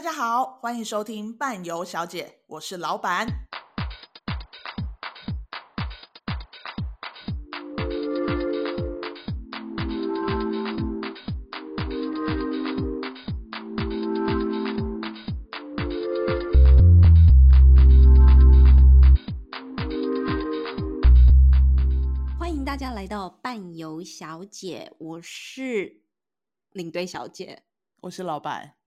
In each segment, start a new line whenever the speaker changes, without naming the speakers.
大家好，欢迎收听伴游小姐，我是老板。
欢迎大家来到伴游小姐，我是领队小姐，
我是老板。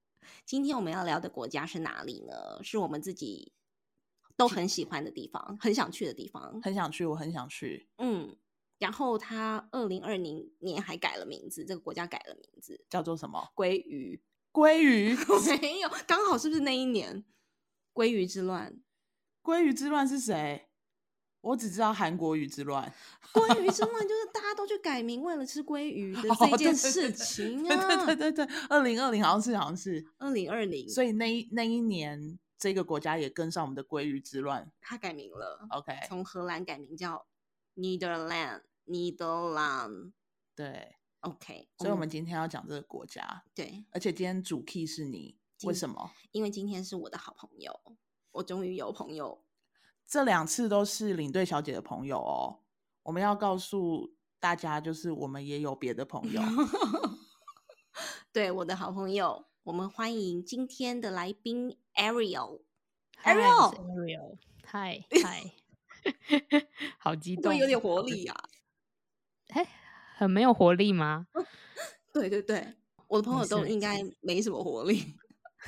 今天我们要聊的国家是哪里呢？是我们自己都很喜欢的地方，很想去的地方，
很想去，我很想去。
嗯，然后他二零二零年还改了名字，这个国家改了名字，
叫做什么？
鲑鱼。
鲑鱼？
没有，刚好是不是那一年？鲑鱼之乱？
鲑鱼之乱是谁？我只知道韩国鱼之乱。
鲑鱼之乱就是大家都去改名，为了吃鲑鱼的这件事情啊！
对对对对对，二零二零好像是好像是
二零二零，
所以那一那一年这个国家也跟上我们的鲑鱼之乱，
它改名了。
OK，
从荷兰改名叫 Netherlands，Netherlands。
对
，OK，
所以我们今天要讲这个国家。
对，
而且今天主 key 是你，为什么？
因为今天是我的好朋友，我终于有朋友。
这两次都是领队小姐的朋友哦。我们要告诉大家，就是我们也有别的朋友。
对，我的好朋友，我们欢迎今天的来宾 Ariel。
Ariel，Ariel，嗨嗨，好激动，
会有点活力啊！
哎，很没有活力吗？
对对对，我的朋友都应该没什么活力。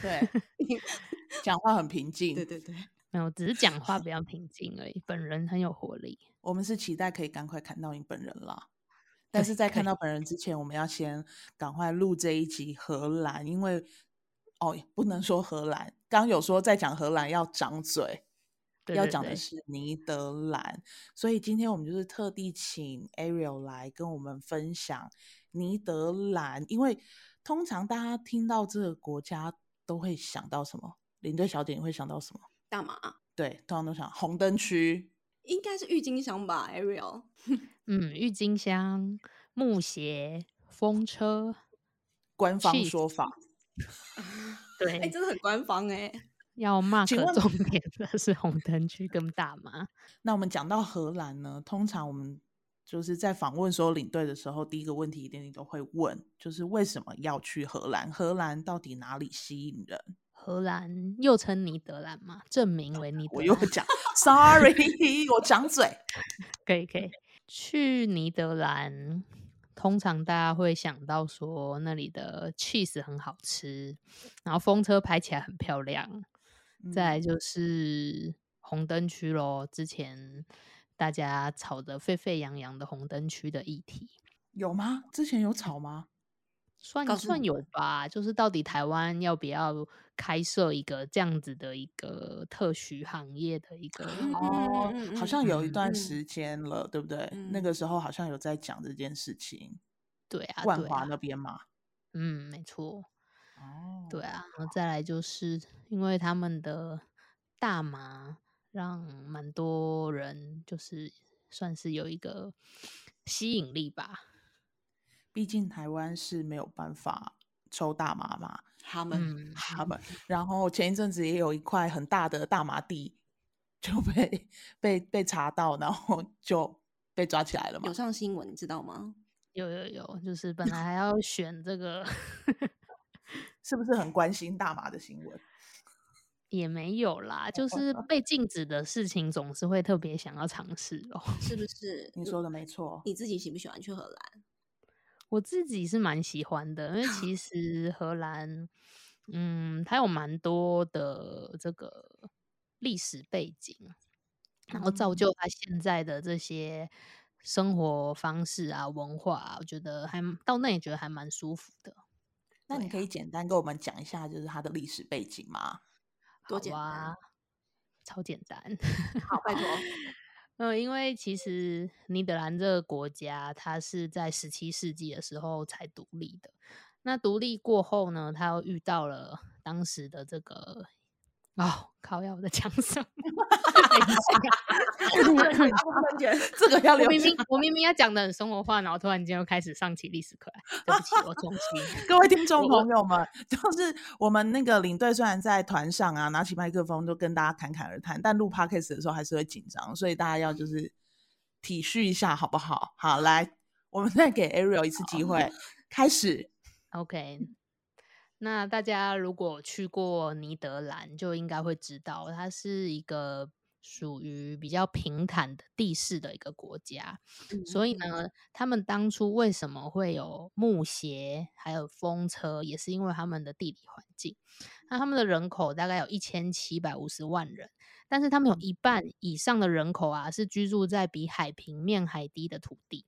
对，讲话很平静。
对对对。
没有，只是讲话比较平静而已。本人很有活力。
我们是期待可以赶快看到你本人啦，但是在看到本人之前，我们要先赶快录这一集荷兰，因为哦，不能说荷兰，刚有说在讲荷兰要长嘴，对对对，要讲的是尼德兰，所以今天我们就是特地请 Ariel 来跟我们分享尼德兰，因为通常大家听到这个国家都会想到什么？领队小姐，你会想到什么？
大麻？
对，通常都想红灯区，
应该是郁金香吧，Ariel。
嗯，郁金香、木鞋、风车，
官方说法。
对，
哎、欸，真的很官方哎、欸。
要 mark 重点的是红灯区跟大麻。
那我们讲到荷兰呢，通常我们就是在访问所有领队的时候，第一个问题一定都会问，就是为什么要去荷兰？荷兰到底哪里吸引人？
荷兰又称尼德兰嘛，正名为尼德兰。
我又讲，sorry，我掌嘴。
可以可以，去尼德兰，通常大家会想到说那里的 cheese 很好吃，然后风车拍起来很漂亮。嗯、再来就是红灯区咯，之前大家吵得沸沸扬扬的红灯区的议题，
有吗？之前有吵吗？
算算有吧，就是到底台湾要不要开设一个这样子的一个特许行业的一个
哦，好像有一段时间了，
嗯、
对不对、嗯？那个时候好像有在讲这件事情。
对啊，
万华那边嘛、啊，
嗯，没错。
哦，
对啊，然后再来就是因为他们的大麻让蛮多人就是算是有一个吸引力吧。
毕竟台湾是没有办法抽大麻嘛，
他们、嗯、
他们，然后前一阵子也有一块很大的大麻地就被被被查到，然后 就被抓起来了嘛。
有上新闻，你知道吗？
有有有，就是本来还要选这个，
是不是很关心大麻的新闻？
也没有啦，就是被禁止的事情总是会特别想要尝试哦，
是不是？
你说的没错，
你自己喜不喜欢去荷兰？
我自己是蛮喜欢的，因为其 实荷兰，嗯，它有蛮多的这个历史背景，然后造就它现在的这些生活方式啊、文化啊，我觉得还到那里觉得还蛮舒服的。
那你可以简单跟我们讲一下，就是它的历史背景吗？
多简单，
啊、超简单，
好，拜托。
嗯，因为其实尼德兰这个国家，它是在十七世纪的时候才独立的。那独立过后呢，它又遇到了当时的这个哦，靠，要我在讲什么？
这个要留。
我明明我明明要讲的很生活化，然后突然间又开始上起历史课来。对不起，我重新。
各位听众朋友们，就是我们那个领队虽然在团上啊，拿起麦克风就跟大家侃侃而谈，但录 podcast 的时候还是会紧张，所以大家要就是体恤一下，好不好？好，来，我们再给 Ariel 一次机会，开始。
OK。那大家如果去过尼德兰，就应该会知道，它是一个属于比较平坦的地势的一个国家。嗯、所以呢，他们当初为什么会有木鞋，还有风车，也是因为他们的地理环境。那他们的人口大概有一千七百五十万人，但是他们有一半以上的人口啊，是居住在比海平面还低的土地。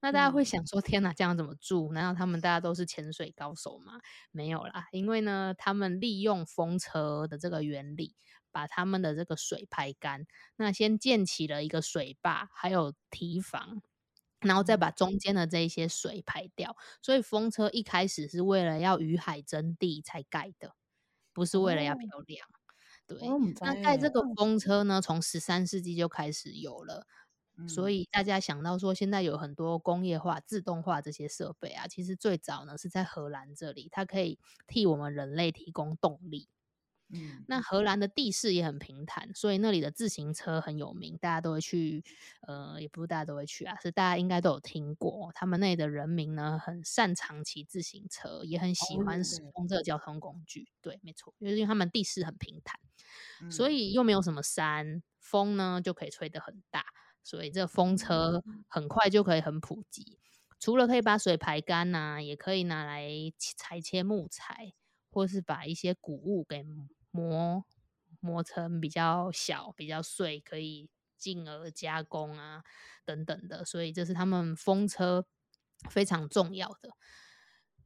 那大家会想说：“天哪，这样怎么住？难道他们大家都是潜水高手吗？”没有啦，因为呢，他们利用风车的这个原理，把他们的这个水排干。那先建起了一个水坝，还有堤防，然后再把中间的这一些水排掉。所以风车一开始是为了要与海争地才盖的，不是为了要漂亮。哦、对，那盖这个风车呢，从十三世纪就开始有了。所以大家想到说，现在有很多工业化、自动化这些设备啊，其实最早呢是在荷兰这里，它可以替我们人类提供动力。嗯，那荷兰的地势也很平坦，所以那里的自行车很有名，大家都会去。呃，也不是大家都会去啊，是大家应该都有听过。他们那里的人民呢，很擅长骑自行车，也很喜欢使用这个交通工具。哦、对，没错，就是因为他们地势很平坦，嗯、所以又没有什么山，风呢就可以吹得很大。所以这风车很快就可以很普及，除了可以把水排干呐，也可以拿来裁切木材，或是把一些谷物给磨磨成比较小、比较碎，可以进而加工啊等等的。所以这是他们风车非常重要的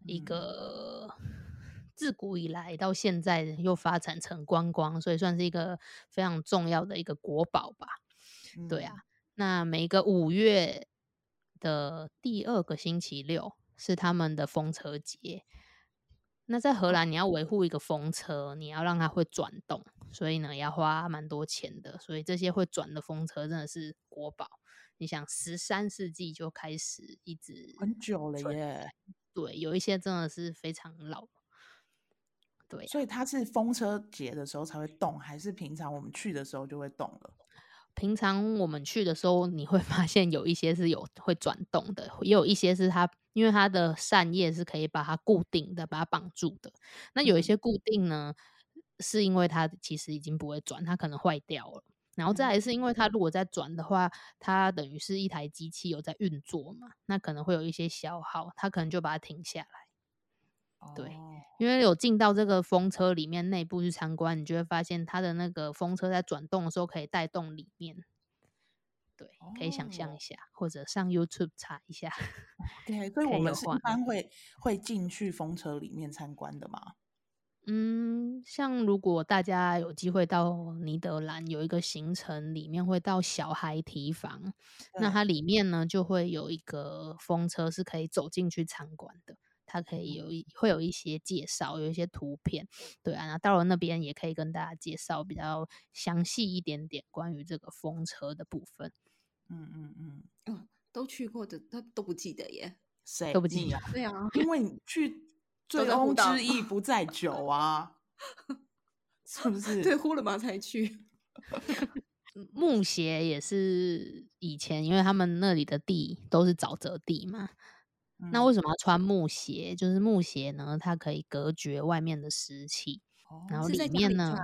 一个，自古以来到现在又发展成观光，所以算是一个非常重要的一个国宝吧。对啊。那每个五月的第二个星期六是他们的风车节。那在荷兰，你要维护一个风车，你要让它会转动，所以呢，要花蛮多钱的。所以这些会转的风车真的是国宝。你想，十三世纪就开始，一直
很久了耶。
对，有一些真的是非常老。对，
所以它是风车节的时候才会动，还是平常我们去的时候就会动了？
平常我们去的时候，你会 发现有一些是有会转动的，也有一些是它，因为它的扇叶是可以把它固定的，把它绑住的。那有一些固定呢，是因为它其实已经不会转，它可能坏掉了。然后再来是因为它如果在转的话，它等于是一台机器有在运作嘛，那可能会有一些消耗，它可能就把它停下来。对，因为有进到这个风车里面内部去参观，你就会发现它的那个风车在转动的时候可以带动里面。对，可以想象一下，哦、或者上 YouTube 查一下。
对，所以我们是一般会会进去风车里面参观的吗？
嗯，像如果大家有机会到尼德兰，有一个行程里面会到小孩提房，那它里面呢就会有一个风车是可以走进去参观的。它可以有一会有一些介绍，有一些图片，对啊，那到了那边也可以跟大家介绍比较详细一点点关于这个风车的部分。
嗯嗯嗯，哦，都去过的，他都不记得耶，
谁
都不记得？
对啊，
因为你去 醉翁之意不在酒啊，是不是？
对，呼了嘛才去。
木鞋也是以前，因为他们那里的地都是沼泽地嘛。那为什么要穿木鞋？就是木鞋呢，它可以隔绝外面的湿气，哦、然后里面呢，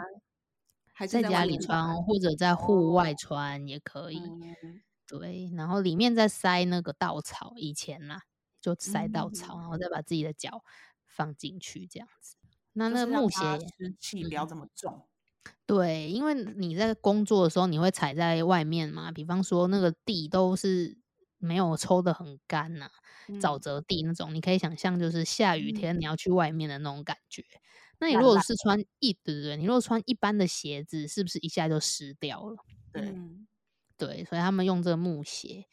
还在家里穿，或者在户外穿也可以。嗯、对，然后里面再塞那个稻草，以前呐就塞稻草，嗯、然后再把自己的脚放进去，这样子。那那个木鞋
湿气不要这么重。
对，因为你在工作的时候，你会踩在外面嘛，比方说那个地都是。没有抽的很干呐、啊，沼泽地那种，嗯、你可以想象就是下雨天你要去外面的那种感觉。嗯、那你如果是穿一，对对对，你如果穿一般的鞋子，是不是一下就湿掉了？对、嗯、对，所以他们用这个木鞋。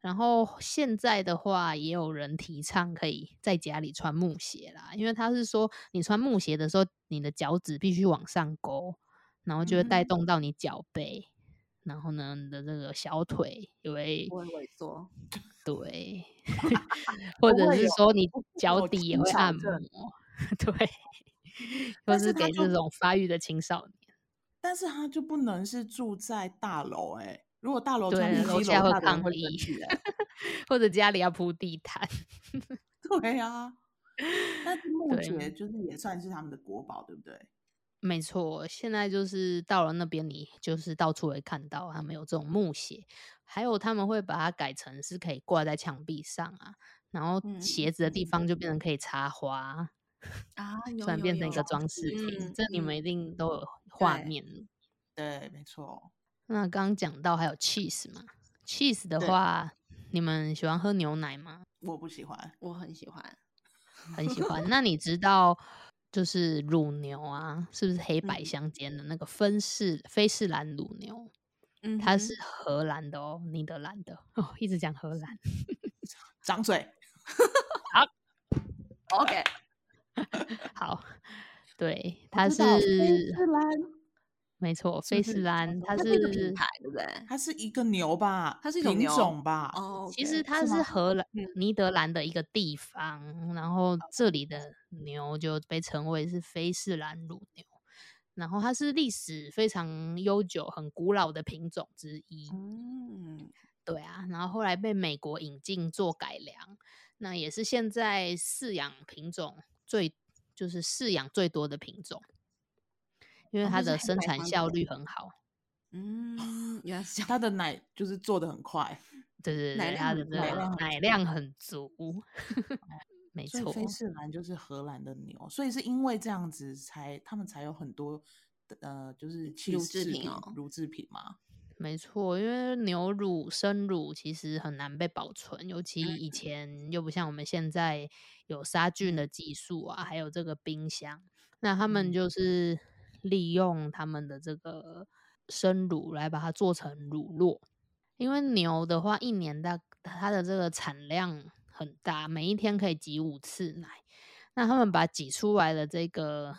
然后现在的话，也有人提倡可以在家里穿木鞋啦，因为他是说你穿木鞋的时候，你的脚趾必须往上勾，然后就会带动到你脚背，嗯、然后呢，你的这个小腿也会
萎缩，
对，或者是说你脚底也会按摩，对，或是给这种发育的青少年。
但是他就不能是住在大楼哎、欸，如果大楼
对楼下会抗议，或者家里要铺地毯，
对啊。但是木孓就是也算是他们的国宝，对不对？
没错，现在就是到了那边，你就是到处会看到他们有这种木鞋，还有他们会把它改成是可以挂在墙壁上啊，然后鞋子的地方就变成可以插花。啊，突然变成一个装饰品，嗯、这你们一定都有画面。
对，对，没错。
那刚刚讲到还有 cheese 嘛？cheese 的话，你们喜欢喝牛奶吗？
我不喜欢，
我很喜欢，
很喜欢。那你知道就是乳牛啊，是不是黑白相间的那个芬氏菲士兰乳牛？嗯，它是荷兰的哦，尼德兰的哦，一直讲荷兰，
张嘴。
好
，OK。
好，对，它是
菲士兰，
没错，菲士兰，它是
品牌，对不对？
它是一个牛吧？
它是一种
品种吧？
哦，
其实它是荷兰尼德兰的一个地方，然后这里的牛就被称为是菲士兰乳牛，然后它是历史非常悠久、很古老的品种之一。嗯，对啊，然后后来被美国引进做改良，那也是现在饲养品种。最就是饲养最多的品种，因为它的生产效率很好。哦、
嗯，原来是
它的奶就是做 的很快，
对对对，它的奶量奶量很足。没错，
菲士兰就是荷兰的牛，所以是因为这样子才他们才有很多呃，就是乳制品哦，乳制品嘛。
没错，因为牛乳生乳其实很难被保存，尤其以前又不像我们现在有杀菌的技术啊，还有这个冰箱。那他们就是利用他们的这个生乳来把它做成乳酪。因为牛的话，一年的它的这个产量很大，每一天可以挤五次奶。那他们把挤出来的这个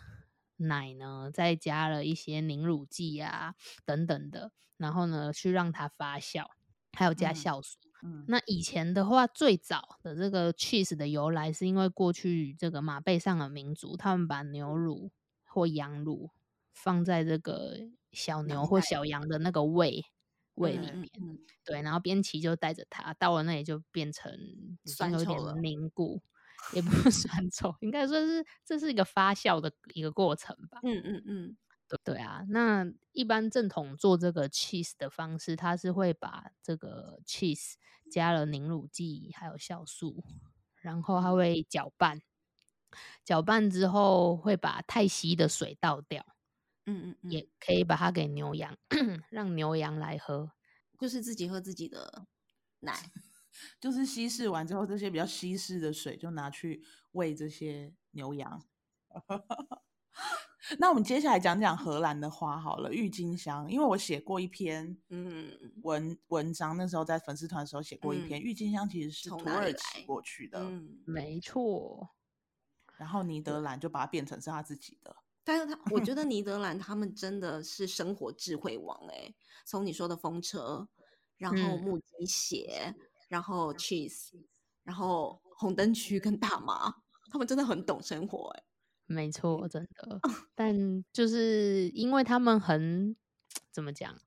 奶呢，再加了一些凝乳剂啊等等的。然后呢，去让它发酵，还有加酵素。嗯嗯、那以前的话，最早的这个 cheese 的由来，是因为过去这个马背上的民族，他们把牛乳或羊乳放在这个小牛或小羊的那个胃胃里面，嗯嗯、对，然后边骑就带着它，到了那里就变成酸有点凝固，也不是 酸臭，应该说是这是一个发酵的一个过程吧。
嗯嗯嗯。嗯
对啊，那一般正统做这个 cheese 的方式，它是会把这个 cheese 加了凝乳剂，还有酵素，然后它会搅拌，搅拌之后会把太稀的水倒掉，
嗯嗯，嗯。
也可以把它给牛羊，让牛羊来喝，
就是自己喝自己的奶，
就是稀释完之后，这些比较稀释的水就拿去喂这些牛羊。那我们接下来讲讲荷兰的花好了，郁金香。因为我写过一篇嗯文文章，那时候在粉丝团的时候写过一篇，郁、嗯、金香其实是土耳其过去的，
嗯，没错。
然后尼德兰就把它变成是他自己的，
但是他我觉 得尼德兰他们真的是生活智慧王哎、欸，从你说的风车，然后木屐鞋，嗯、然后 cheese，然后红灯区跟大麻，他们真的很懂生活哎、欸。
没错，真的，但就是因为他们很怎么讲，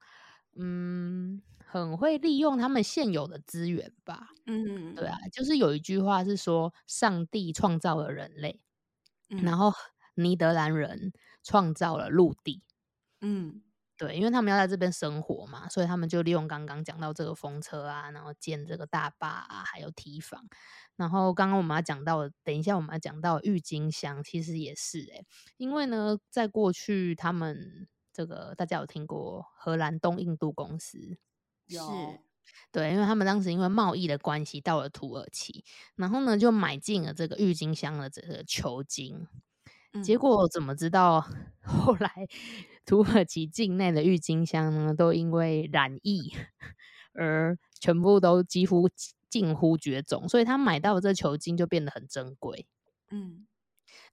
嗯，很会利用他们现有的资源吧。嗯，对啊，就是有一句话是说，上帝创造了人类，嗯、然后尼德兰人创造了陆地。嗯。对，因为他们要在这边生活嘛，所以他们就利用刚刚讲到这个风车啊，然后建这个大坝啊，还有堤防。然后刚刚我们要讲到，等一下我们要讲到郁金香，其实也是诶，因为呢，在过去他们这个大家有听过荷兰东印度公司？是，对，因为他们当时因为贸易的关系到了土耳其，然后呢就买进了这个郁金香的这个球茎。结果怎么知道？后来土耳其境内的郁金香呢，都因为染疫而全部都几乎近乎绝种，所以他买到的这球茎就变得很珍贵。嗯，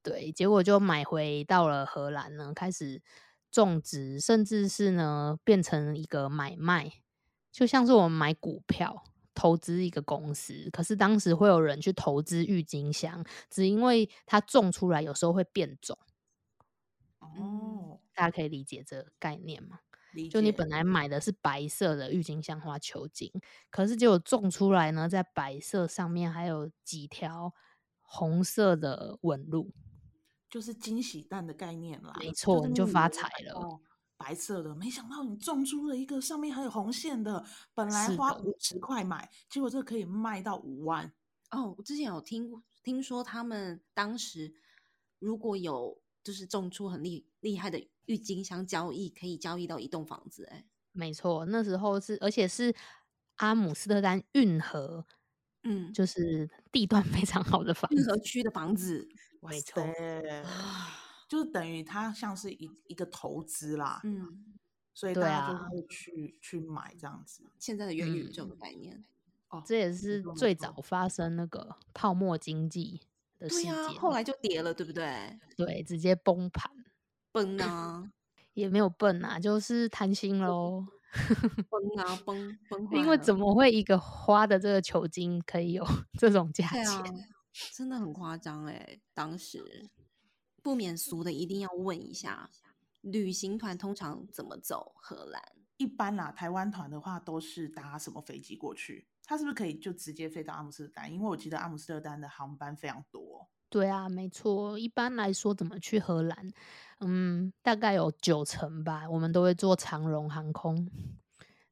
对，结果就买回到了荷兰呢，开始种植，甚至是呢变成一个买卖，就像是我们买股票投资一个公司。可是当时会有人去投资郁金香，只因为它种出来有时候会变种。
哦，
大家可以理解这个概念
吗？
就你本来买的是白色的郁金香花球茎，可是结果种出来呢，在白色上面还有几条红色的纹路。
就是惊喜蛋的概念啦，
没错，你就发财了。
哦，白色的，没想到你种出了一个上面还有红线的，本来花五十块买，结果这可以卖到五万。
哦，我之前有听听说他们当时如果有就是种出很厉厉害的郁金香交易，可以交易到一栋房子。哎，
没错，那时候是而且是阿姆斯特丹运河，嗯，就是地段非常好的房子，
运河区的房子。
没错，就是等于它像是一一个投资啦，嗯，所以大家就会去、啊、去买这样子。
现在的元宇宙的概念，
嗯、哦，这也是最早发生那个泡沫经济的事件，
后来就跌了，对不对？
对，直接崩盘，
崩啊，
也没有崩啊，就是贪心喽，
崩啊崩崩，
因为怎么会一个花的这个球茎可以有 这种价钱？
真的很夸张哎！当时不免俗的，一定要问一下，旅行团通常怎么走荷兰？
一般啦，台湾团的话都是搭什么飞机过去？他是不是可以就直接飞到阿姆斯特丹？因为我记得阿姆斯特丹的航班非常多。
对啊，没错。一般来说，怎么去荷兰？嗯，大概有九成吧，我们都会坐长荣航空。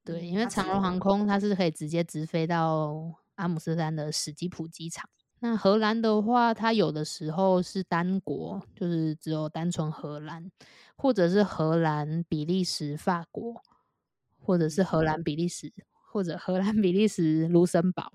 对，因为长荣航空它是可以直接直飞到阿姆斯特丹的史基普机场。那荷兰的话，它有的时候是单国，就是只有单纯荷兰，或者是荷兰、比利时、法国，或者是荷兰、比利时，或者荷兰、比利时、卢森堡。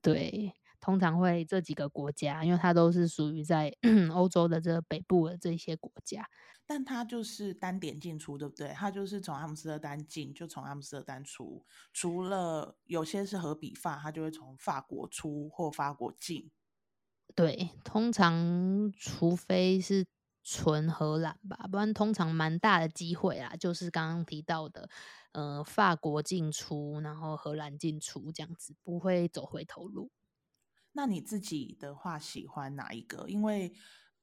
对，通常会这几个国家，因为它都是属于在 欧洲的这个北部的这些国家。
但它就是单点进出，对不对？它就是从阿姆斯特丹进，就从阿姆斯特丹出。除了有些是和比法，它就会从法国出或法国进。
对，通常除非是纯荷兰吧，不然通常蛮大的机会啦，就是刚刚提到的，呃，法国进出，然后荷兰进出这样子，不会走回头路。
那你自己的话，喜欢哪一个？因为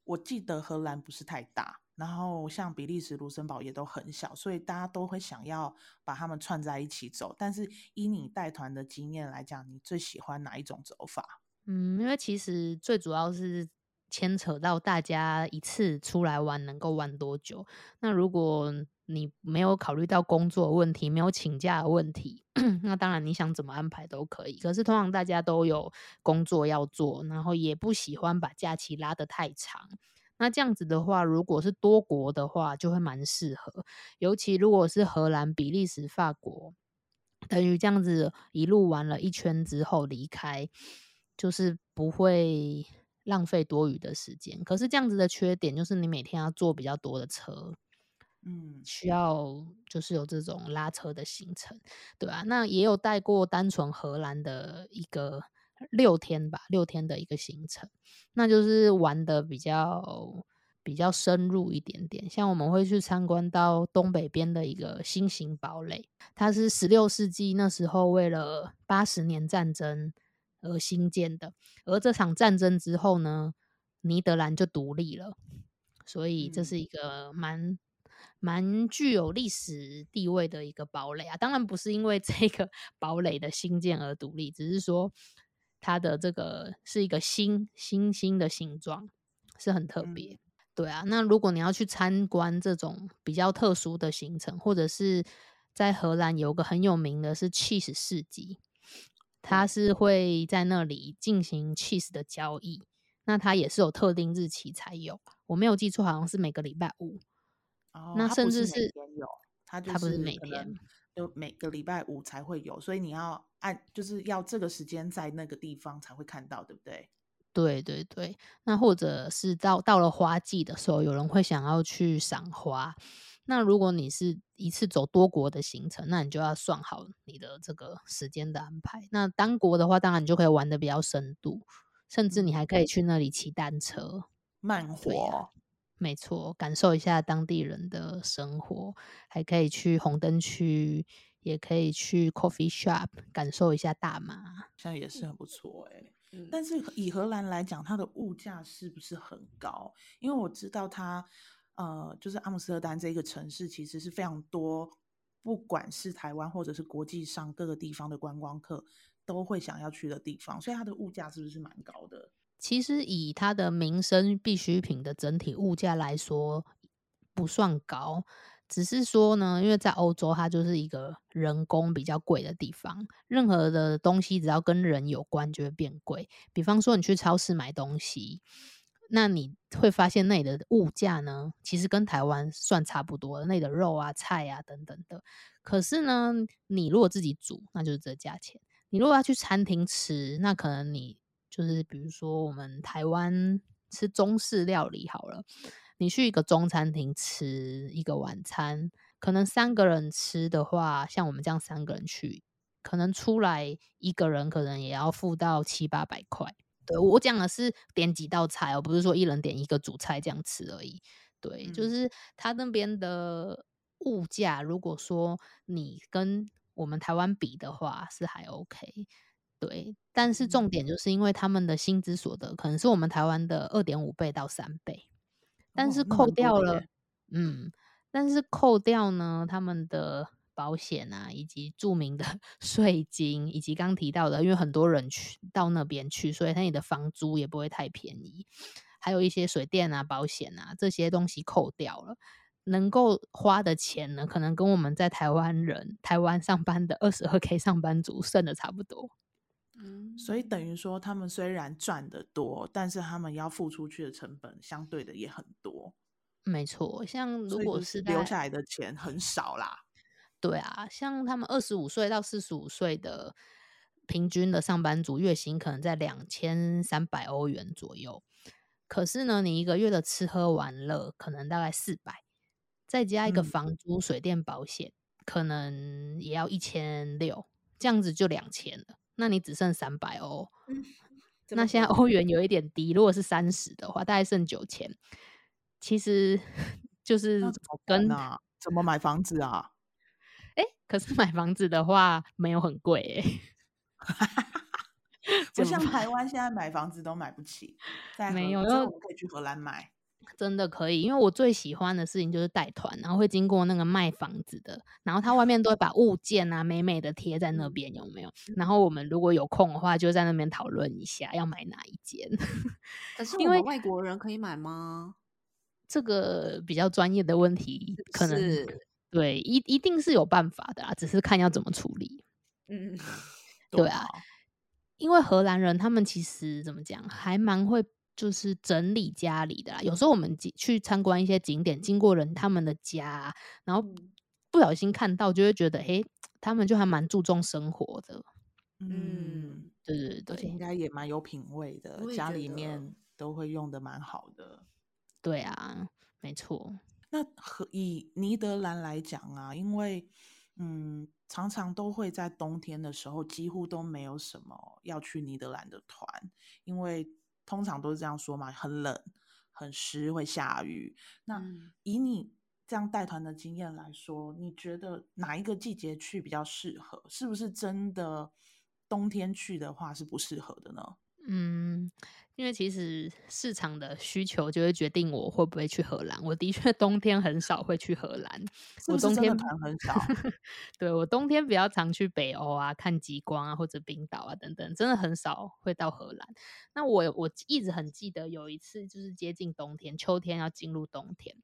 我记得荷兰不是太大。然后像比利时、卢森堡也都很小，所以大家都会想要把他们串在一起走。但是以你带团的经验来讲，你最喜欢哪一种走法？
嗯，因为其实最主要是牵扯到大家一次出来玩能够玩多久。那如果你没有考虑到工作问题，没有请假的问题，那当然你想怎么安排都可以。可是通常大家都有工作要做，然后也不喜欢把假期拉得太长。那这样子的话，如果是多国的话，就会蛮适合。尤其如果是荷兰、比利时、法国，等于这样子一路玩了一圈之后离开，就是不会浪费多余的时间。可是这样子的缺点就是你每天要坐比较多的车，嗯，需要就是有这种拉车的行程，对吧？那也有带过单纯荷兰的一个。六天吧，六天的一个行程，那就是玩的比较比较深入一点点。像我们会去参观到东北边的一个新型堡垒，它是十六世纪那时候为了八十年战争而兴建的。而这场战争之后呢，尼德兰就独立了，所以这是一个蛮蛮具有历史地位的一个堡垒啊。当然不是因为这个 堡垒的兴建而独立，只是说。它的这个是一个星星星的形状，是很特别。嗯。对啊，那如果你要去参观这种比较特殊的行程，或者是在荷兰有个很有名的是 cheese 市集，它是会在那里进行 cheese 的交易。那它也是有特定日期才有，我没有记错，好像是每个礼拜五。
哦，
那甚至是
它，
它不是每天。
就每个礼拜五才会有，所以你要按就是要这个时间在那个地方才会看到，对不对？
对对对。那或者是到到了花季的时候，有人会想要去赏花。那如果你是一次走多国的行程，那你就要算好你的这个时间的安排。那单国的话，当然你就可以玩得比较深度，甚至你还可以去那里骑单车、
慢活。
没错，感受一下当地人的生活，还可以去红灯区，也可以去 coffee shop 感受一下大麻，
这样也是很不错哎、欸。嗯、但是以荷兰来讲，它的物价是不是很高？因为我知道它，呃，就是阿姆斯特丹这个城市其实是非常多，不管是台湾或者是国际上各个地方的观光客都会想要去的地方，所以它的物价是不是蛮高的？
其实以它的民生必需品的整体物价来说，不算高，只是说呢，因为在欧洲，它就是一个人工比较贵的地方，任何的东西只要跟人有关，就会变贵。比方说，你去超市买东西，那你会发现那里的物价呢，其实跟台湾算差不多，那里的肉啊、菜啊等等的。可是呢，你如果自己煮，那就是这价钱；你如果要去餐厅吃，那可能你。就是比如说，我们台湾吃中式料理好了，你去一个中餐厅吃一个晚餐，可能三个人吃的话，像我们这样三个人去，可能出来一个人可能也要付到七八百块。对，我讲的是点几道菜哦，不是说一人点一个主菜这样吃而已。对，嗯、就是他那边的物价，如果说你跟我们台湾比的话，是还 OK。对，但是重点就是因为他们的薪资所得可能是我们台湾的二点五倍到三倍，但是扣掉了，嗯，但是扣掉呢，他们的保险啊，以及著名的 税金，以及刚提到的，因为很多人去到那边去，所以那你的房租也不会太便宜，还有一些水电啊、保险啊这些东西扣掉了，能够花的钱呢，可能跟我们在台湾人台湾上班的二十二 K 上班族剩的差不多。
所以等于说，他们虽然赚得多，但是他们要付出去的成本相对的也很多。
没错，像如果是
留下来的钱很少啦。
对啊，像他们二十五岁到四十五岁的平均的上班族月薪可能在两千三百欧元左右。可是呢，你一个月的吃喝玩乐可能大概四百，再加一个房租、水电、保险，嗯、可能也要一千六，这样子就两千了。那你只剩三百欧，嗯、那现在欧元有一点低，如果是三十的话，大概剩九千。其实就是跟
怎，怎么买房子啊？
哎、欸，可是买房子的话没有很贵哎、欸，
不像台湾现在买房子都买不起，
没有，
我们可以去荷兰买。
真的可以，因为我最喜欢的事情就是带团，然后会经过那个卖房子的，然后他外面都会把物件啊美美的贴在那边，有没有？然后我们如果有空的话，就在那边讨论一下要买哪一间。
可是因为外国人可以买吗？
这个比较专业的问题，可能是对一一定是有办法的啊，只是看要怎么处理。嗯，对啊，因为荷兰人他们其实怎么讲，还蛮会。就是整理家里的啦，有时候我们去参观一些景点，经过人他们的家，然后不小心看到，就会觉得，嘿，他们就还蛮注重生活的。嗯，对对对，
而且应该也蛮有品味的，家里面都会用的蛮好的。
对啊，没错。
那和以尼德兰来讲啊，因为嗯，常常都会在冬天的时候，几乎都没有什么要去尼德兰的团，因为。通常都是这样说嘛，很冷、很湿，会下雨。那以你这样带团的经验来说，你觉得哪一个季节去比较适合？是不是真的冬天去的话是不适合的呢？
嗯。因为其实市场的需求就会决定我会不会去荷兰。我的确冬天很少会去荷兰，
是不是真的团很少？
我 对我冬天比较常去北欧啊，看极光啊，或者冰岛啊等等，真的很少会到荷兰。那我我一直很记得有一次，就是接近冬天，秋天要进入冬天，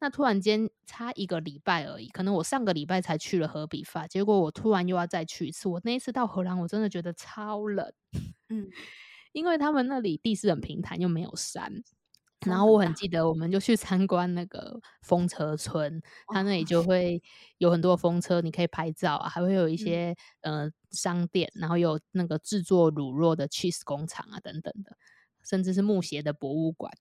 那突然间差一个礼拜而已，可能我上个礼拜才去了荷比法，结果我突然又要再去一次。我那一次到荷兰，我真的觉得超冷，嗯。因为他们那里地势很平坦，又没有山，然后我很记得，我们就去参观那个风车村，它那里就会有很多风车，你可以拍照啊，还会有一些、嗯、呃商店，然后有那个制作乳酪的 cheese 工厂啊等等的，甚至是木鞋的博物馆。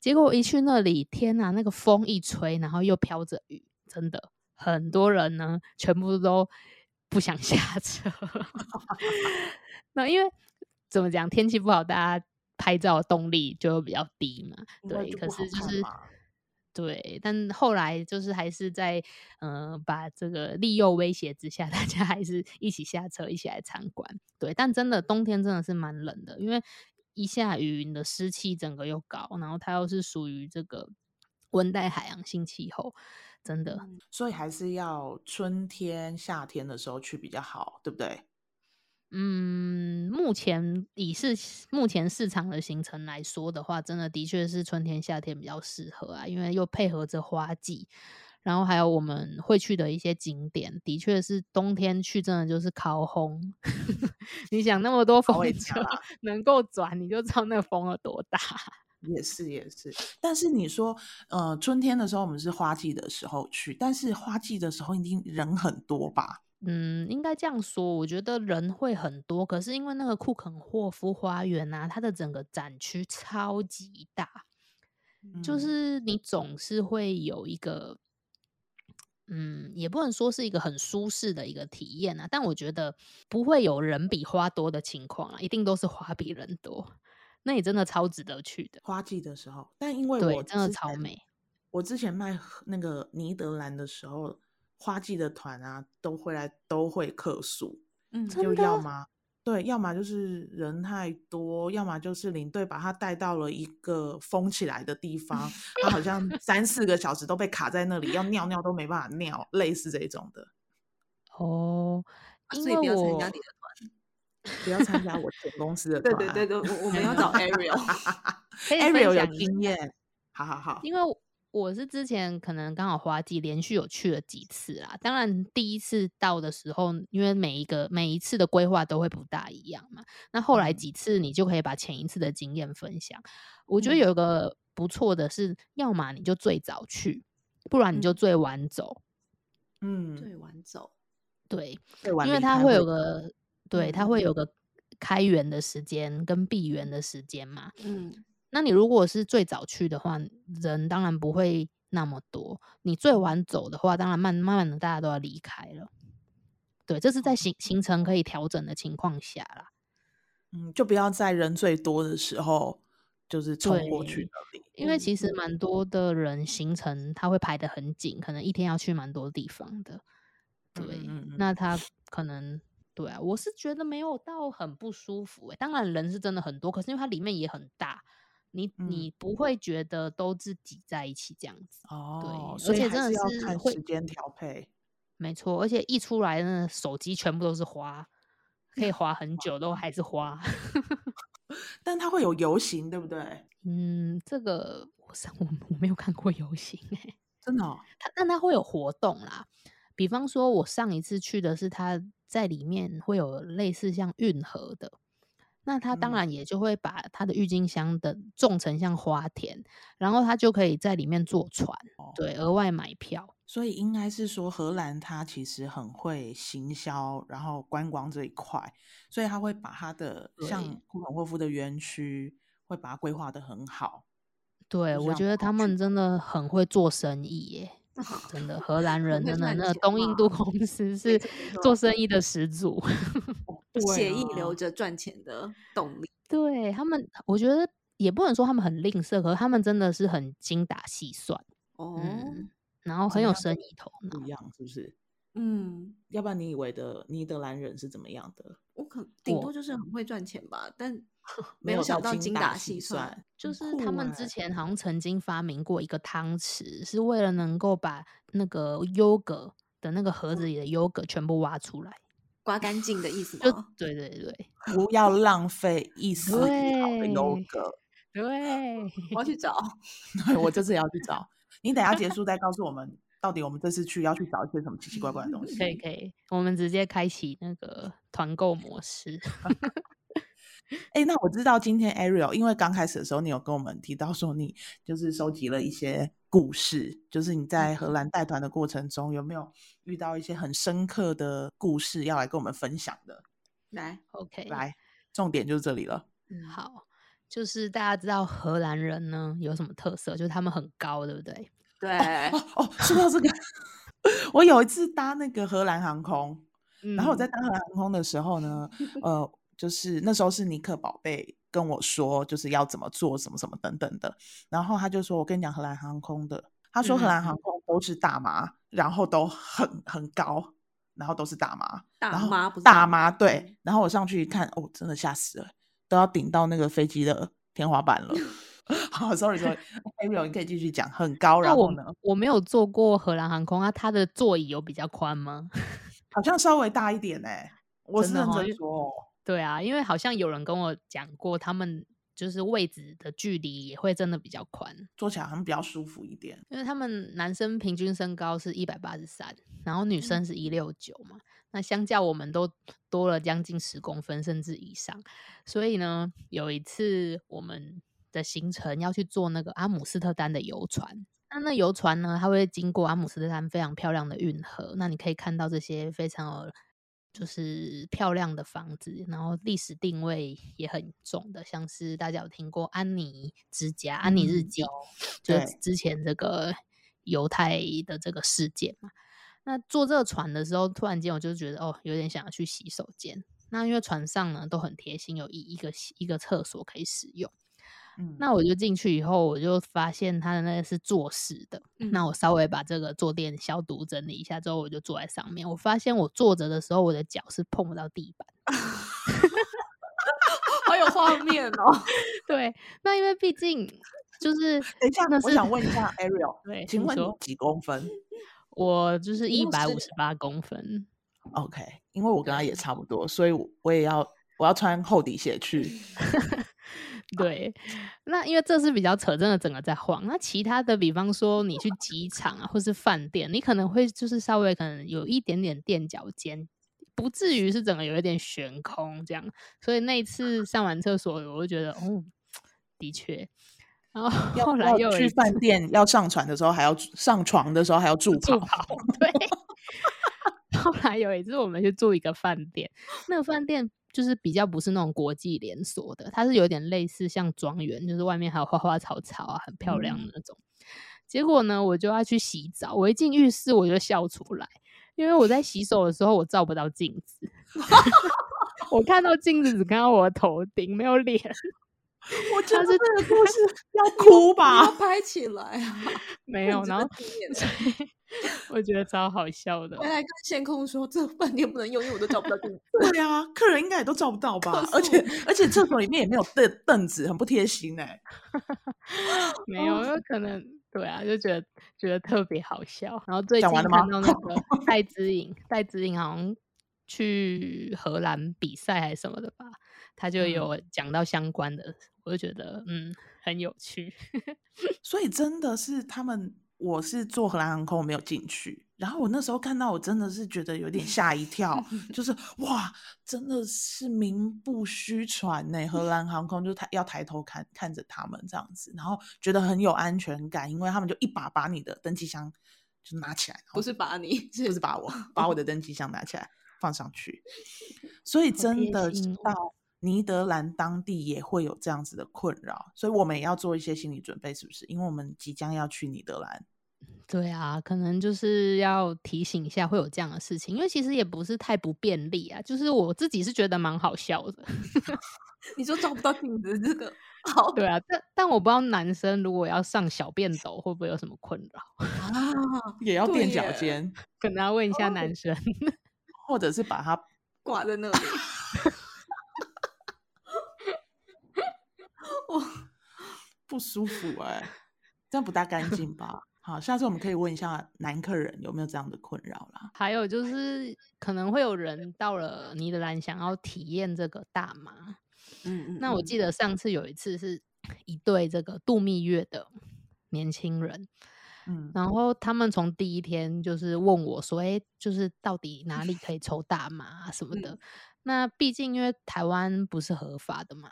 结果我一去那里，天哪，那个风一吹，然后又飘着雨，真的很多人呢，全部都不想 下车。那因为。怎么讲？天气不好，大家拍照的动力就比较低嘛。对，可是就是对，但后来就是还是在嗯、呃，把这个利诱威胁之下，大家还是一起下车，一起来参观。对，但真的冬天真的是蛮冷的，因为一下雨，你的湿气整个又高，然后它又是属于这个温带海洋性气候，真的，
所以还是要春天、夏天的时候去比较好，对不对？
嗯，目前以是目前市场的行程来说的话，真的的确是春天、夏天比较适合啊，因为又配合着花季，然后还有我们会去的一些景点，的确是冬天去真的就是烤红。你想那么多风车 能够转，你就知道那个风有多大。
也是也是，但是你说，呃，春天的时候我们是花季的时候去，但是花季的时候一定人很多吧？
嗯，应该这样说。我觉得人会很多，可是因为那个库肯霍夫花园啊，它的整个展区超级大，嗯，就是你总是会有一个，嗯，也不能说是一个很舒适的一个体验啊。但我觉得不会有人比花多的情况啊，一定都是花比人多。那也真的超值得去的。
花季的时候，但因为我
真的超美。
我之前卖那个尼德兰的时候。花季的团啊，都会来，都会客诉，
嗯，
就要么对，要么就是人太多，要么就是领队把他带到了一个封起来的地方，他好像三四个小时都被卡在那里，要尿尿都没办法尿，类似这种的。
哦，
所以不要参加你的团，
不要参加我前公司的团。
对对对对，我我们要找 Ariel，Ariel
有经验，好好好，
因为。我是之前可能刚好花季连续有去了几次啦，当然第一次到的时候，因为每一个每一次的规划都会不大一样嘛。那后来几次你就可以把前一次的经验分享。嗯、我觉得有一个不错的是，要么你就最早去，不然你就最晚走。
嗯，最晚走，
对，因为它会有个，对，它会有个开园的时间跟闭园的时间嘛。嗯。那你如果是最早去的话，人当然不会那么多。你最晚走的话，当然慢慢慢的大家都要离开了。对，这是在行行程可以调整的情况下啦。
嗯，就不要在人最多的时候就是冲过去那里。
因为其实蛮多的人行程他会排得很紧，可能一天要去蛮多地方的。对，嗯嗯，那他可能对啊，我是觉得没有到很不舒服欸。当然人是真的很多，可是因为它里面也很大。你你不会觉得都是挤在一起这样子
哦，
对，而且真的
是要看时间调配，
没错，而且一出来呢，手机全部都是花，可以滑很久都还是花，
但它会有游行，对不对？
嗯，这个我我我没有看过游行哎，
真的哦，
它但它会有活动啦，比方说我上一次去的是它在里面会有类似像运河的。那他当然也就会把他的郁金香的种成像花田，然后他就可以在里面坐船，对，额外买票。
所以应该是说荷兰他其实很会行销，然后观光这一块，所以他会把他的像库本霍夫的园区会把它规划得很好。
对，我觉得他们真的很会做生意耶，真的荷兰 人真的那个东印度公司是做生意的始祖。
血液流着赚钱的动力，
对他们，我觉得也不能说他们很吝啬，可是他们真的是很精打细算
哦、嗯，
然后很有生意头脑，
不一样是不是？
嗯，
要不然你以为的尼德兰人是怎么样的？
我可顶多就是很会赚钱吧，但 没有想到精打细，算。
就是他们之前好像曾经发明过一个汤匙，是为了能够把那个优格的那个盒子里的优格全部挖出来。
刮干净的意思吗？
对对对，
不要浪费一丝一毫的优格。
对，
我要去找。
对，我这次也要去找。你等下结束再告诉我们，到底我们这次去要去找一些什么奇奇怪怪的东西。
可以可以，我们直接开启那个团购模式。
哎、欸，那我知道今天 Ariel，因为刚开始的时候你有跟我们提到说你就是收集了一些故事，就是你在荷兰带团的过程中有没有遇到一些很深刻的故事要来跟我们分享的？
来
，OK，
来，重点就是这里了。
嗯，好，就是大家知道荷兰人呢有什么特色？就是他们很高，对不对？
对。
哦，哦，说到这个，我有一次搭那个荷兰航空，嗯，然后我在搭荷兰航空的时候呢，呃。就是那时候是尼克宝贝跟我说，就是要怎么做，什么什么等等的。然后他就说：“我跟你讲，荷兰航空的他说荷兰航空都是大麻，嗯、然后都很很高，然后都是大麻，
大麻不是
大麻对。然后我上去一看，哦，真的吓死了，都要顶到那个飞机的天花板了。好，sorry，sorry，Ariel，你可以继续讲，很高。然后呢，
我没有坐过荷兰航空啊，它的座椅有比较宽吗？
好像稍微大一点哎、欸，我是认真说。
对啊，因为好像有人跟我讲过，他们就是位置的距离也会真的比较宽，
坐起来好像比较舒服一点。
因为他们男生平均身高是一百八十三，然后女生是一六九嘛，嗯、那相较我们都多了将近十公分甚至以上。所以呢，有一次我们的行程要去坐那个阿姆斯特丹的游船，那那游船呢，它会经过阿姆斯特丹非常漂亮的运河，那你可以看到这些非常。就是漂亮的房子，然后历史定位也很重的，像是大家有听过安妮之家、安妮日记，嗯、就之前这个犹太的这个事件嘛。那坐这个船的时候，突然间我就觉得哦，有点想要去洗手间。那因为船上呢都很贴心，有一一个一个厕所可以使用。嗯、那我就进去以后，我就发现他的那个是坐式的。嗯、那我稍微把这个坐垫消毒整理一下之后，我就坐在上面。我发现我坐着的时候，我的脚是碰不到地板，
好有画面哦。
对，那因为毕竟就是
等一下，
呢
我想问一下 Ariel，
对，
请问你几公分？
我就是一百五十八公分。
OK，因为我跟他也差不多，所以我也要我要穿厚底鞋去。
对，那因为这是比较扯，真的整个在晃。那其他的，比方说你去机场啊，或是饭店，你可能会就是稍微可能有一点点垫脚尖，不至于是整个有一点悬空这样。所以那一次上完厕所，我就觉得，哦，的确。然后后来又
去饭店要上船的时候，还要上床的时候还要助跑。
对。后来有一次我们去住一个饭店，那个饭店。就是比较不是那种国际连锁的，它是有点类似像庄园，就是外面还有花花草草啊，很漂亮的那种。嗯、结果呢，我就要去洗澡，我一进浴室我就笑出来，因为我在洗手的时候我照不到镜子，我看到镜子只看到我的头顶，没有脸。
我觉得这个故事 要哭吧，
要拍起来啊！
没有，然后我觉得超好笑的。
回来跟线控说，这饭店不能用，因为我都找不到凳子。
对啊，客人应该也都找不到 吧？而且而且厕所里面也没有凳凳子，很不贴心哎。
没有，有可能对啊，就觉得觉得特别好笑。然后最近看到那个戴姿颖，戴姿颖好像去荷兰比赛还是什么的吧，他就有讲到相关的。我就觉得嗯很有趣，
所以真的是他们，我是坐荷兰航空，我没有进去。然后我那时候看到，我真的是觉得有点吓一跳，就是哇，真的是名不虚传呢。荷兰航空就抬要抬头看看着他们这样子，然后觉得很有安全感，因为他们就一把把你的登机箱就拿起来，
不是把你，
是不是把我把我的登机箱拿起来放上去，所以真的到。尼德兰当地也会有这样子的困扰，所以我们也要做一些心理准备，是不是？因为我们即将要去尼德兰。
对啊，可能就是要提醒一下会有这样的事情，因为其实也不是太不便利啊。就是我自己是觉得蛮好笑的。
你说找不到镜子这个，好，
对啊，但但我不知道男生如果要上小便斗会不会有什么困扰
啊？也要垫脚尖，
可能要问一下男生，
或者是把它
挂在那里。
不舒服哎、欸，这样不大干净吧？好，下次我们可以问一下男客人有没有这样的困扰啦。
还有就是可能会有人到了尼德兰想要体验这个大麻，嗯，嗯嗯。那我记得上次有一次是一对这个度蜜月的年轻人，嗯，然后他们从第一天就是问我说：“哎，就是到底哪里可以抽大麻什么的？”嗯那毕竟因为台湾不是合法的嘛，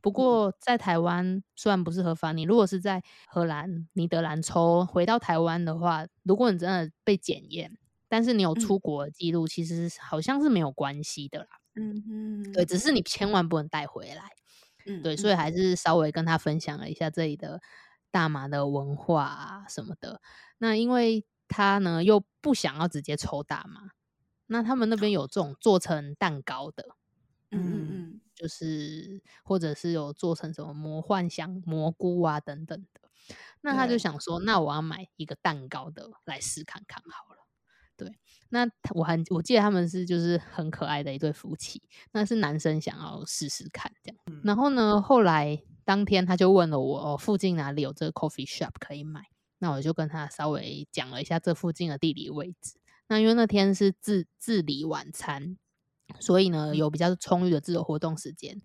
不过在台湾虽然不是合法，你如果是在荷兰、尼德兰抽，回到台湾的话，如果你真的被检验，但是你有出国的记录，嗯、其实好像是没有关系的啦。嗯嗯，对，只是你千万不能带回来。嗯，对，所以还是稍微跟他分享了一下这里的大麻的文化啊什么的。那因为他呢又不想要直接抽大麻。那他们那边有这种做成蛋糕的，嗯嗯，就是或者是有做成什么魔幻香蘑菇啊等等的，那他就想说，那我要买一个蛋糕的来试看看好了。对，那我很我记得他们是就是很可爱的一对夫妻，那是男生想要试试看这样。嗯、然后呢，后来当天他就问了我，哦，附近哪里有这个 coffee shop 可以买？那我就跟他稍微讲了一下这附近的地理位置。那因为那天是自自理晚餐，所以呢有比较充裕的自由活动时间。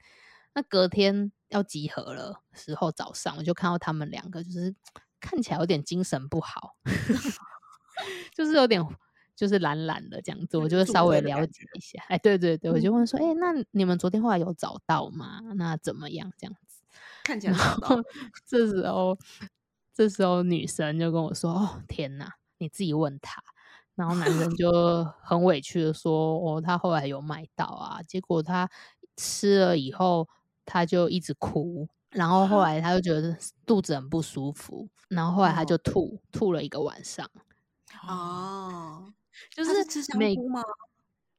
那隔天要集合了时候，早上我就看到他们两个就是 看起来有点精神不好，就是有点。就是懒懒的这样子，我就稍微了解一下。哎，对对对，我就问说，哎、欸，那你们昨天后来有找到吗？那怎么样？这样子
看起来找到。
这时候，这时候女生就跟我说：“哦，天哪，你自己问他。”然后男生就很委屈的说：“哦，他后来有买到啊，结果他吃了以后，他就一直哭，然后后来他就觉得肚子很不舒服，然后后来他就吐，吐了一个晚上。”
哦。
就是吃香菇吗？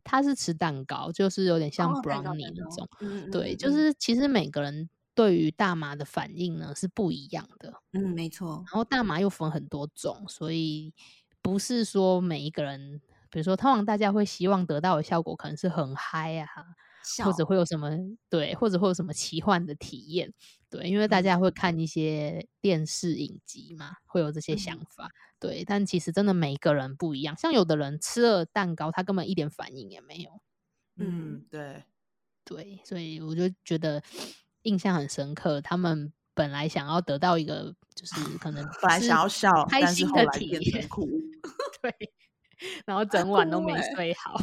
他是吃蛋糕，就是有点像 brownie 那种。嗯、对，嗯、就是其实每个人对于大麻的反应呢是不一样的。
嗯，没错。
然后大麻又分很多种，所以不是说每一个人，比如说通常大家会希望得到的效果可能是很嗨啊，或者会有什么对，或者会有什么奇幻的体验。对，因为大家会看一些电视影集嘛，嗯、会有这些想法。嗯对，但其实真的每一个人不一样，像有的人吃了蛋糕，他根本一点反应也没有。
嗯，对，
对，所以我就觉得印象很深刻。他们本来想要得到一个，就是可能
本来想要笑，
开心的体验，哭，对，然后整晚都没睡好。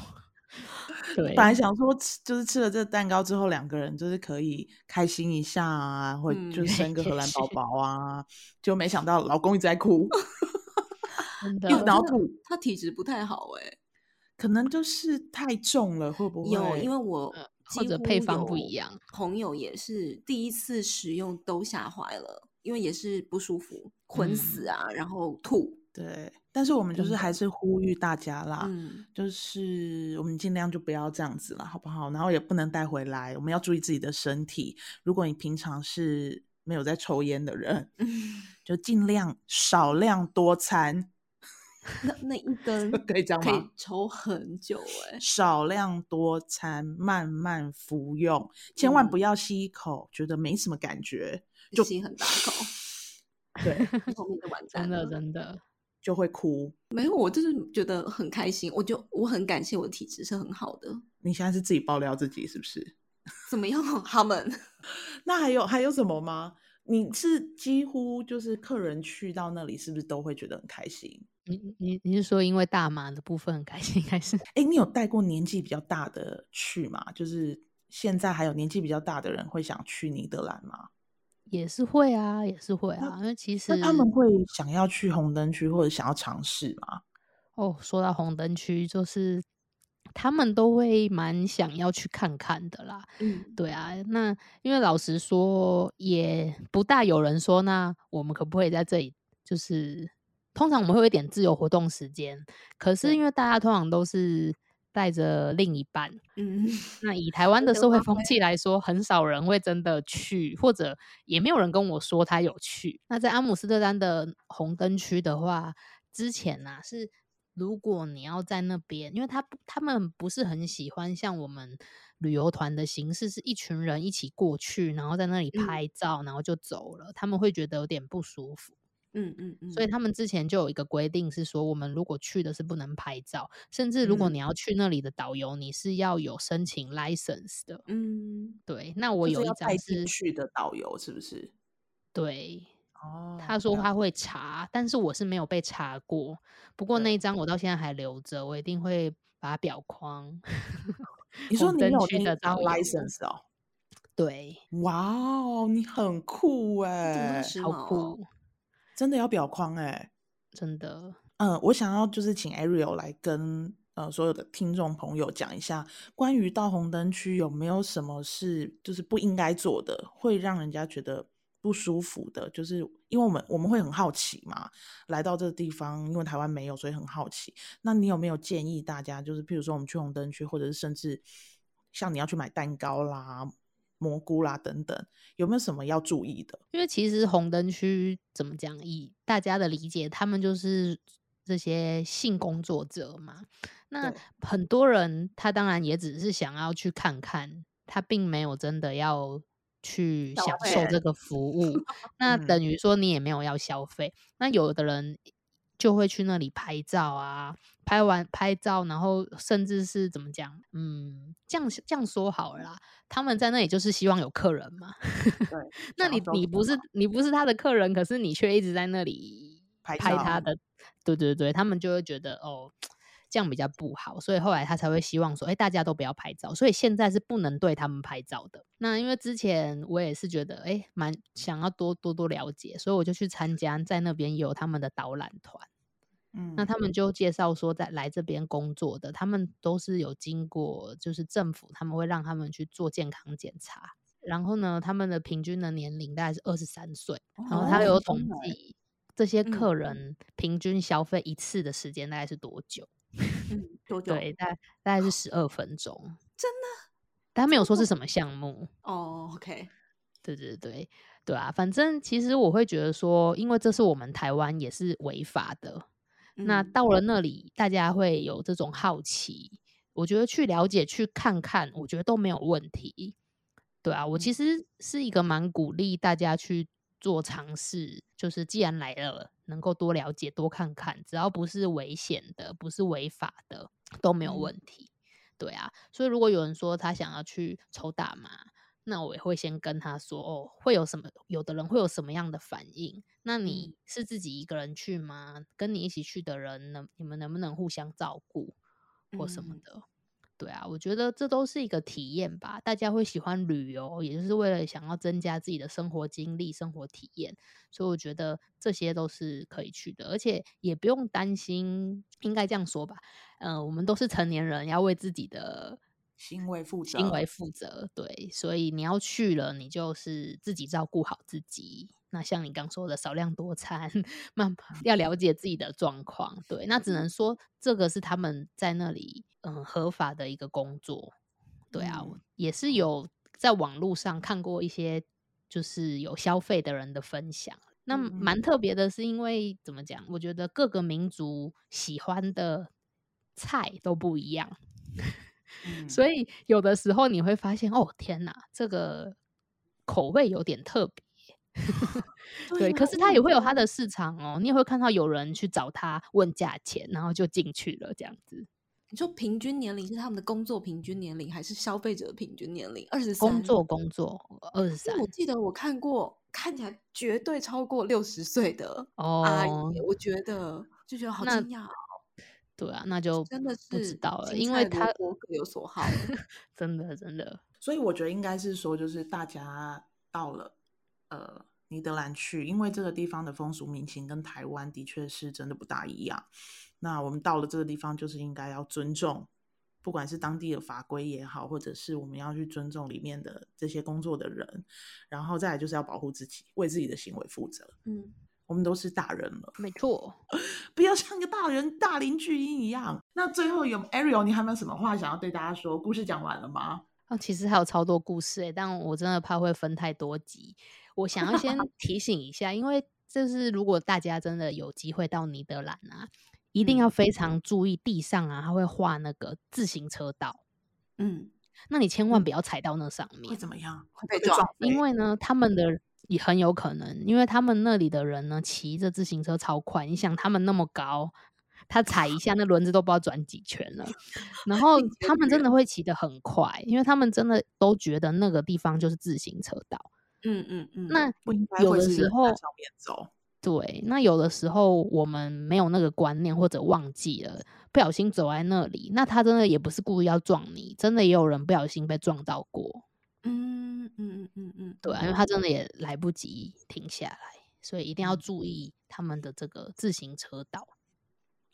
对，
本来想说吃，就是吃了这个蛋糕之后，两个人就是可以开心一下啊，或就生 个荷兰宝宝啊，嗯、就没想到老公一直在哭。
因为脑土他体质不太好哎、欸，
可能就是太重了，会不会？
有，因为我
或者配方不一样，
朋友也是第一次使用都吓坏了，因为也是不舒服，昏死啊，嗯、然后吐。
对，但是我们就是还是呼吁大家啦，
嗯，
就是我们尽量就不要这样子了，好不好？然后也不能带回来，我们要注意自己的身体。如果你平常是没有在抽烟的人，嗯、就尽量少量多餐。
那那一根
可以这样吗？
可以抽很久哎、欸，
少量多餐，慢慢服用，千万不要吸一口，嗯、觉得没什么感觉就
吸很大口。
对，
后面的晚餐
真的真的
就会哭。
没有，我就是觉得很开心，我就我很感谢我的体质是很好的。
你现在是自己爆料自己是不是？
怎么样？他们
那还有还有什么吗？你是几乎就是客人去到那里，是不是都会觉得很开心？
你你你是说因为大麻的部分很开心，还是？
哎，你有带过年纪比较大的去吗？就是现在还有年纪比较大的人会想去尼德兰吗？
也是会啊，也是会啊。因为其实
他们会想要去红灯区或者想要尝试吗？
哦，说到红灯区，就是他们都会蛮想要去看看的啦。
嗯，
对啊。那因为老实说，也不大有人说，那我们可不可以在这里就是？通常我们会有一点自由活动时间，可是因为大家通常都是带着另一半，
嗯，
那以台湾的社会风气来说，很少人会真的去，或者也没有人跟我说他有去。那在阿姆斯特丹的红灯区的话，之前呢、啊、是如果你要在那边，因为他他们不是很喜欢像我们旅游团的形式，是一群人一起过去，然后在那里拍照，然后就走了，他们会觉得有点不舒服。
嗯嗯嗯，
所以他们之前就有一个规定，是说我们如果去的是不能拍照，甚至如果你要去那里的导游，你是要有申请 license 的。
嗯，
对。那我有一张是
去的导游，是不是？
对。
哦。
他说他会查，但是我是没有被查过。不过那一张我到现在还留着，我一定会把它裱框。
你说你有那张 license 哦？
对。
哇哦，你很酷哎，
好酷。
真的要表框哎、欸，
真的。
嗯，我想要就是请 Ariel 来跟呃所有的听众朋友讲一下，关于到红灯区有没有什么是就是不应该做的，会让人家觉得不舒服的。就是因为我们我们会很好奇嘛，来到这个地方，因为台湾没有，所以很好奇。那你有没有建议大家，就是譬如说我们去红灯区，或者是甚至像你要去买蛋糕啦，蘑菇啦等等，有没有什么要注意的？
因为其实红灯区怎么讲，以大家的理解，他们就是这些性工作者嘛。那很多人他当然也只是想要去看看，他并没有真的要去享受这个服务。那等于说你也没有要消费。那有的人就会去那里拍照啊，拍完拍照，然后甚至是怎么讲？嗯，这样这样说好了啦，他们在那里就是希望有客人嘛。对，那你你不是你不是他的客人，可是你却一直在那里拍他的，对对对，他们就会觉得哦。这样比较不好，所以后来他才会希望说，哎，大家都不要拍照，所以现在是不能对他们拍照的。那因为之前我也是觉得，哎，蛮想要多多多了解，所以我就去参加，在那边有他们的导览团，嗯，那他们就介绍说，在来这边工作的，他们都是有经过，就是政府他们会让他们去做健康检查，然后呢，他们的平均的年龄大概是二十三岁，然后他有统计这些客人平均消费一次的时间大概是多久。
嗯，多久？
对，大概大概是十二分钟，
真的？
但他没有说是什么项目
哦。OK，
对对对对啊，反正其实我会觉得说，因为这是我们台湾也是违法的，嗯，那到了那里，大家会有这种好奇，我觉得去了解去看看，我觉得都没有问题。对啊，我其实是一个蛮鼓励大家去。做尝试，就是既然来了，能够多了解、多看看，只要不是危险的、不是违法的，都没有问题。嗯、对啊，所以如果有人说他想要去抽大麻，那我也会先跟他说哦，会有什么？有的人会有什么样的反应？那你是自己一个人去吗？跟你一起去的人能，你们能不能互相照顾或什么的？嗯对啊，我觉得这都是一个体验吧。大家会喜欢旅游，也就是为了想要增加自己的生活经历、生活体验。所以我觉得这些都是可以去的，而且也不用担心。应该这样说吧，嗯、呃，我们都是成年人，要为自己的
行为负责。
行为负责，对。所以你要去了，你就是自己照顾好自己。那像你刚说的，少量多餐，慢 要了解自己的状况。对，那只能说这个是他们在那里嗯合法的一个工作。对啊，嗯、也是有在网络上看过一些就是有消费的人的分享。那蛮特别的是，因为怎么讲？我觉得各个民族喜欢的菜都不一样，嗯、所以有的时候你会发现，哦天哪，这个口味有点特别。对，可是他也会有他的市场哦。你也会看到有人去找他问价钱，然后就进去了这样子。
你说平均年龄是他们的工作平均年龄，还是消费者的平均年龄？二十
三，工作工作二十三。
我记得我看过，看起来绝对超过六十岁的阿姨，哦、我觉得就觉得好惊讶哦。
对啊，那就
真的是
不知道了，因为他
各有所好
真的真的。
所以我觉得应该是说，就是大家到了。呃，尼德兰去，因为这个地方的风俗民情跟台湾的确是真的不大一样。那我们到了这个地方，就是应该要尊重，不管是当地的法规也好，或者是我们要去尊重里面的这些工作的人，然后再来就是要保护自己，为自己的行为负责。
嗯，
我们都是大人了，
没错，
不要像个大人大龄巨婴一样。那最后有 Ariel，你还有没有什么话想要对大家说？故事讲完了吗？
哦，其实还有超多故事诶，但我真的怕会分太多集。我想要先 提醒一下，因为就是如果大家真的有机会到尼德兰啊，一定要非常注意地上啊，他会画那个自行车道。
嗯，
那你千万不要踩到那上面。
会怎么样？
会被撞？
因为呢，他们的也很有可能，因为他们那里的人呢，骑着自行车超快。你想，他们那么高，他踩一下，那轮子都不知道转几圈了。然后 他们真的会骑得很快，因为他们真的都觉得那个地方就是自行车道。
嗯嗯嗯，
那有的时候对，那有的时候我们没有那个观念或者忘记了，不小心走在那里，那他真的也不是故意要撞你，真的也有人不小心被撞到过。
嗯嗯嗯嗯嗯，
对，因为他真的也来不及停下来，所以一定要注意他们的这个自行车道。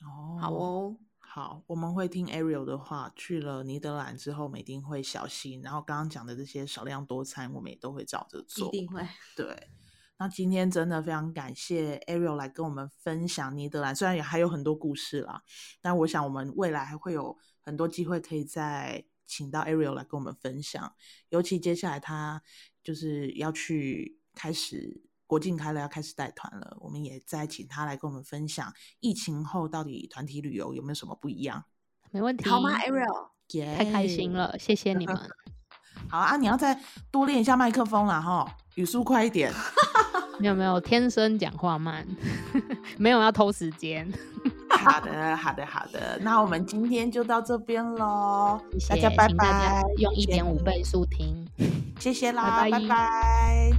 哦，
好哦。
好，我们会听 Ariel 的话。去了尼德兰之后，我们一定会小心。然后刚刚讲的这些少量多餐，我们也都会照着做。
一定会。
对。那今天真的非常感谢 Ariel 来跟我们分享尼德兰，虽然也还有很多故事啦，但我想我们未来还会有很多机会可以再请到 Ariel 来跟我们分享。尤其接下来他就是要去开始国境开了，要开始带团了，我们也再请他来跟我们分享疫情后到底团体旅游有没有什么不一样。
没问题，
好吗
，Ariel？Yeah
太开心了，谢谢你们。
好啊，你要再多练一下麦克风啦哈，语速快一点。
没有没有，天生讲话慢，没有要偷时间。
好的好的好的，那我们今天就到这
边喽，
大家拜拜。
大家用一点五倍速听，
谢谢啦，拜拜。
拜拜。